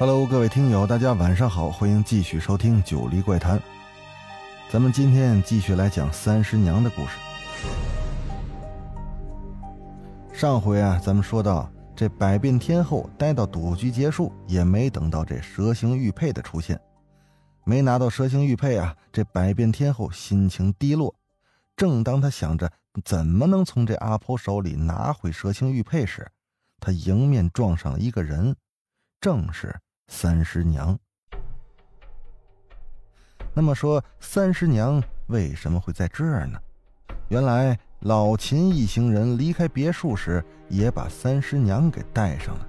Hello，各位听友，大家晚上好，欢迎继续收听《九黎怪谈》。咱们今天继续来讲三师娘的故事。上回啊，咱们说到这百变天后待到赌局结束，也没等到这蛇形玉佩的出现，没拿到蛇形玉佩啊，这百变天后心情低落。正当他想着怎么能从这阿婆手里拿回蛇形玉佩时，他迎面撞上了一个人，正是。三师娘。那么说，三师娘为什么会在这儿呢？原来老秦一行人离开别墅时，也把三师娘给带上了。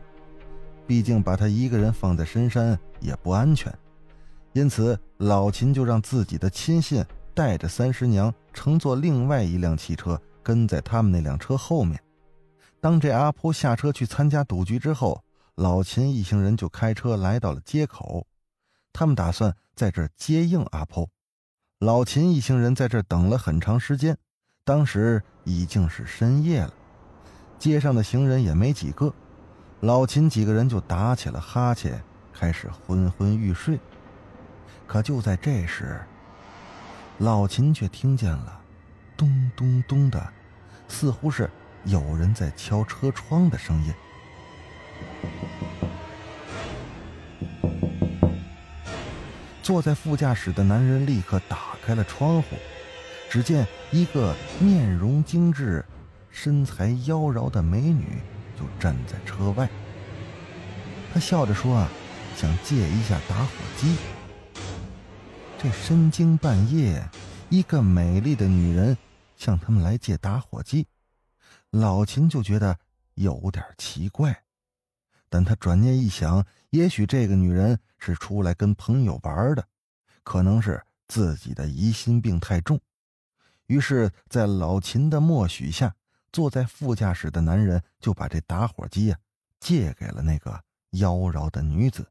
毕竟把她一个人放在深山也不安全，因此老秦就让自己的亲信带着三师娘乘坐另外一辆汽车，跟在他们那辆车后面。当这阿婆下车去参加赌局之后。老秦一行人就开车来到了街口，他们打算在这接应阿婆。老秦一行人在这等了很长时间，当时已经是深夜了，街上的行人也没几个，老秦几个人就打起了哈欠，开始昏昏欲睡。可就在这时，老秦却听见了咚咚咚的，似乎是有人在敲车窗的声音。坐在副驾驶的男人立刻打开了窗户，只见一个面容精致、身材妖娆的美女就站在车外。他笑着说：“啊，想借一下打火机。”这深更半夜，一个美丽的女人向他们来借打火机，老秦就觉得有点奇怪。但他转念一想，也许这个女人是出来跟朋友玩的，可能是自己的疑心病太重。于是，在老秦的默许下，坐在副驾驶的男人就把这打火机呀借给了那个妖娆的女子。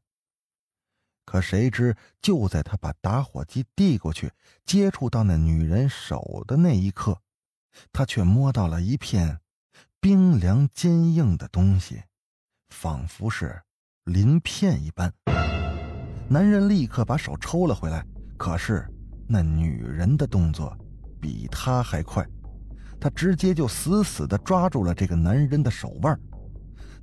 可谁知，就在他把打火机递过去，接触到那女人手的那一刻，他却摸到了一片冰凉坚硬的东西。仿佛是鳞片一般，男人立刻把手抽了回来。可是那女人的动作比他还快，他直接就死死地抓住了这个男人的手腕。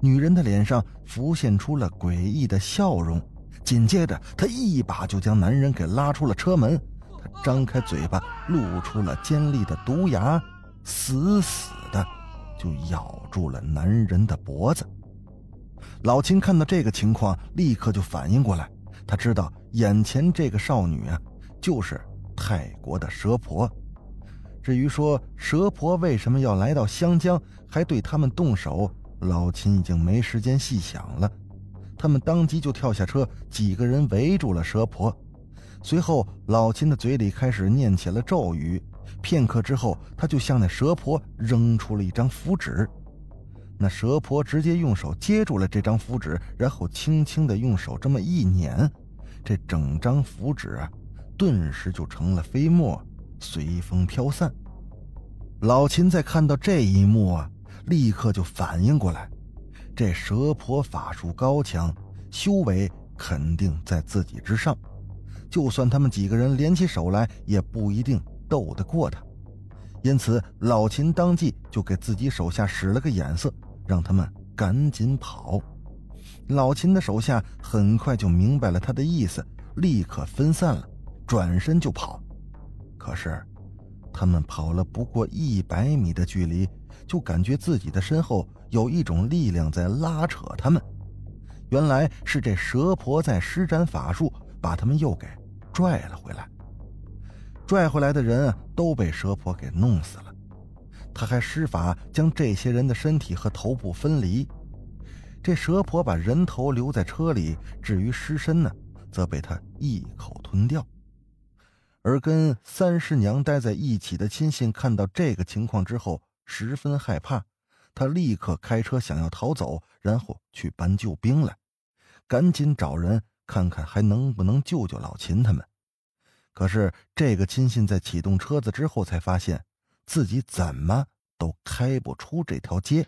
女人的脸上浮现出了诡异的笑容，紧接着她一把就将男人给拉出了车门。她张开嘴巴，露出了尖利的毒牙，死死的就咬住了男人的脖子。老秦看到这个情况，立刻就反应过来。他知道眼前这个少女啊，就是泰国的蛇婆。至于说蛇婆为什么要来到湘江，还对他们动手，老秦已经没时间细想了。他们当即就跳下车，几个人围住了蛇婆。随后，老秦的嘴里开始念起了咒语。片刻之后，他就向那蛇婆扔出了一张符纸。那蛇婆直接用手接住了这张符纸，然后轻轻的用手这么一捻，这整张符纸啊，顿时就成了飞沫，随风飘散。老秦在看到这一幕啊，立刻就反应过来，这蛇婆法术高强，修为肯定在自己之上，就算他们几个人联起手来，也不一定斗得过他。因此，老秦当即就给自己手下使了个眼色。让他们赶紧跑！老秦的手下很快就明白了他的意思，立刻分散了，转身就跑。可是，他们跑了不过一百米的距离，就感觉自己的身后有一种力量在拉扯他们。原来是这蛇婆在施展法术，把他们又给拽了回来。拽回来的人都被蛇婆给弄死了。他还施法将这些人的身体和头部分离，这蛇婆把人头留在车里，至于尸身呢，则被他一口吞掉。而跟三师娘待在一起的亲信看到这个情况之后，十分害怕，他立刻开车想要逃走，然后去搬救兵来，赶紧找人看看还能不能救救老秦他们。可是这个亲信在启动车子之后，才发现自己怎么都开不出这条街。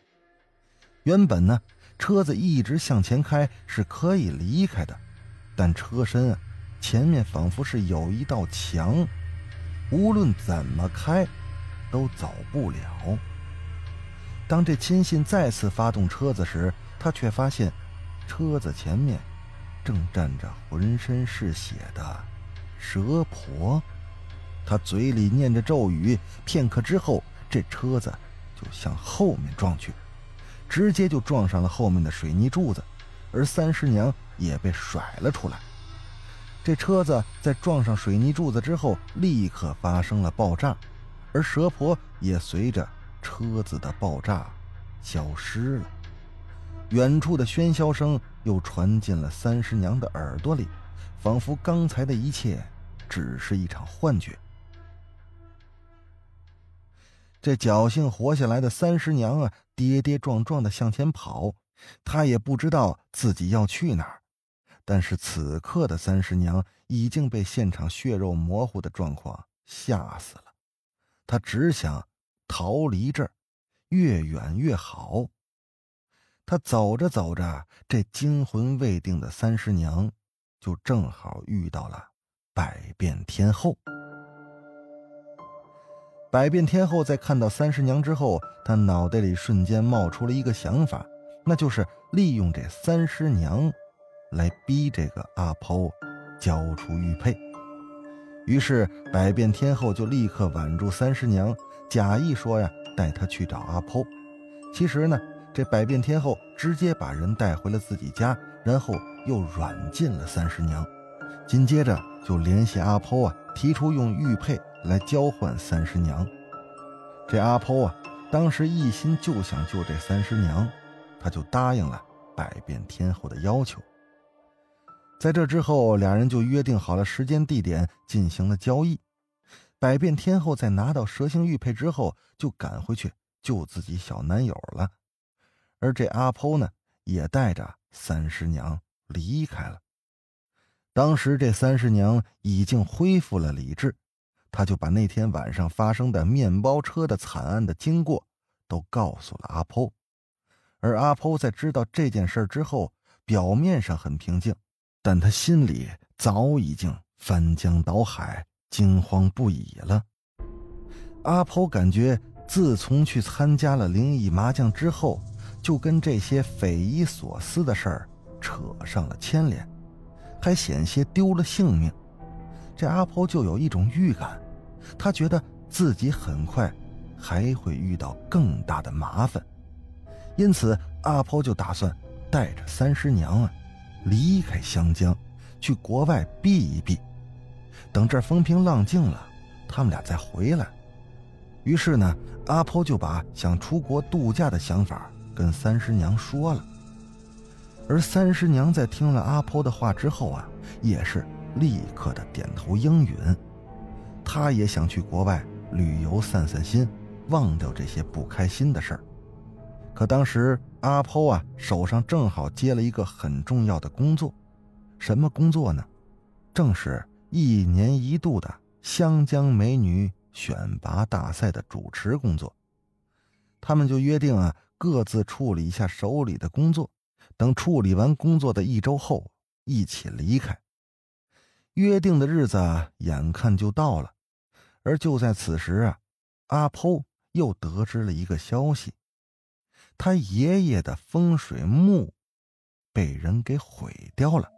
原本呢。车子一直向前开是可以离开的，但车身啊，前面仿佛是有一道墙，无论怎么开，都走不了。当这亲信再次发动车子时，他却发现，车子前面正站着浑身是血的蛇婆。他嘴里念着咒语，片刻之后，这车子就向后面撞去。直接就撞上了后面的水泥柱子，而三师娘也被甩了出来。这车子在撞上水泥柱子之后，立刻发生了爆炸，而蛇婆也随着车子的爆炸消失了。远处的喧嚣声又传进了三师娘的耳朵里，仿佛刚才的一切只是一场幻觉。这侥幸活下来的三十娘啊，跌跌撞撞的向前跑，她也不知道自己要去哪儿。但是此刻的三十娘已经被现场血肉模糊的状况吓死了，她只想逃离这儿，越远越好。她走着走着，这惊魂未定的三十娘就正好遇到了百变天后。百变天后在看到三师娘之后，她脑袋里瞬间冒出了一个想法，那就是利用这三师娘，来逼这个阿抛交出玉佩。于是百变天后就立刻挽住三师娘，假意说呀带她去找阿抛。其实呢，这百变天后直接把人带回了自己家，然后又软禁了三师娘，紧接着就联系阿抛啊，提出用玉佩。来交换三师娘，这阿婆啊，当时一心就想救这三师娘，他就答应了百变天后的要求。在这之后，俩人就约定好了时间地点，进行了交易。百变天后在拿到蛇形玉佩之后，就赶回去救自己小男友了，而这阿婆呢，也带着三师娘离开了。当时这三师娘已经恢复了理智。他就把那天晚上发生的面包车的惨案的经过都告诉了阿婆，而阿婆在知道这件事之后，表面上很平静，但他心里早已经翻江倒海、惊慌不已了。阿婆感觉自从去参加了灵异麻将之后，就跟这些匪夷所思的事儿扯上了牵连，还险些丢了性命。这阿婆就有一种预感，她觉得自己很快还会遇到更大的麻烦，因此阿婆就打算带着三师娘啊离开湘江，去国外避一避，等这风平浪静了，他们俩再回来。于是呢，阿婆就把想出国度假的想法跟三师娘说了，而三师娘在听了阿婆的话之后啊，也是。立刻的点头应允，他也想去国外旅游散散心，忘掉这些不开心的事儿。可当时阿抛啊手上正好接了一个很重要的工作，什么工作呢？正是一年一度的湘江美女选拔大赛的主持工作。他们就约定啊，各自处理一下手里的工作，等处理完工作的一周后，一起离开。约定的日子眼看就到了，而就在此时啊，阿剖又得知了一个消息：他爷爷的风水墓被人给毁掉了。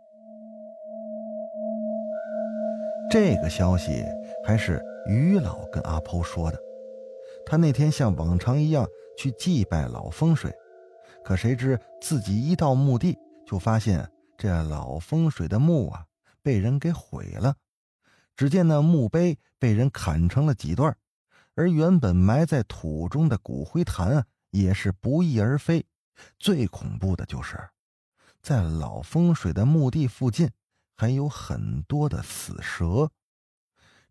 这个消息还是于老跟阿剖说的。他那天像往常一样去祭拜老风水，可谁知自己一到墓地，就发现这老风水的墓啊。被人给毁了，只见那墓碑被人砍成了几段，而原本埋在土中的骨灰坛啊，也是不翼而飞。最恐怖的就是在老风水的墓地附近还有很多的死蛇。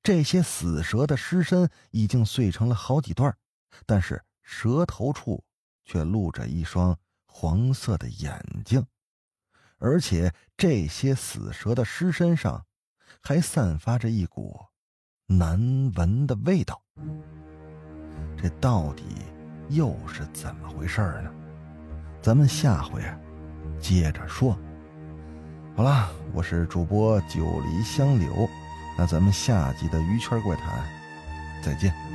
这些死蛇的尸身已经碎成了好几段，但是蛇头处却露着一双黄色的眼睛，而且这些死蛇的尸身上还散发着一股难闻的味道。这到底又是怎么回事呢？咱们下回接着说。好了，我是主播九黎香柳。那咱们下集的鱼圈怪谈，再见。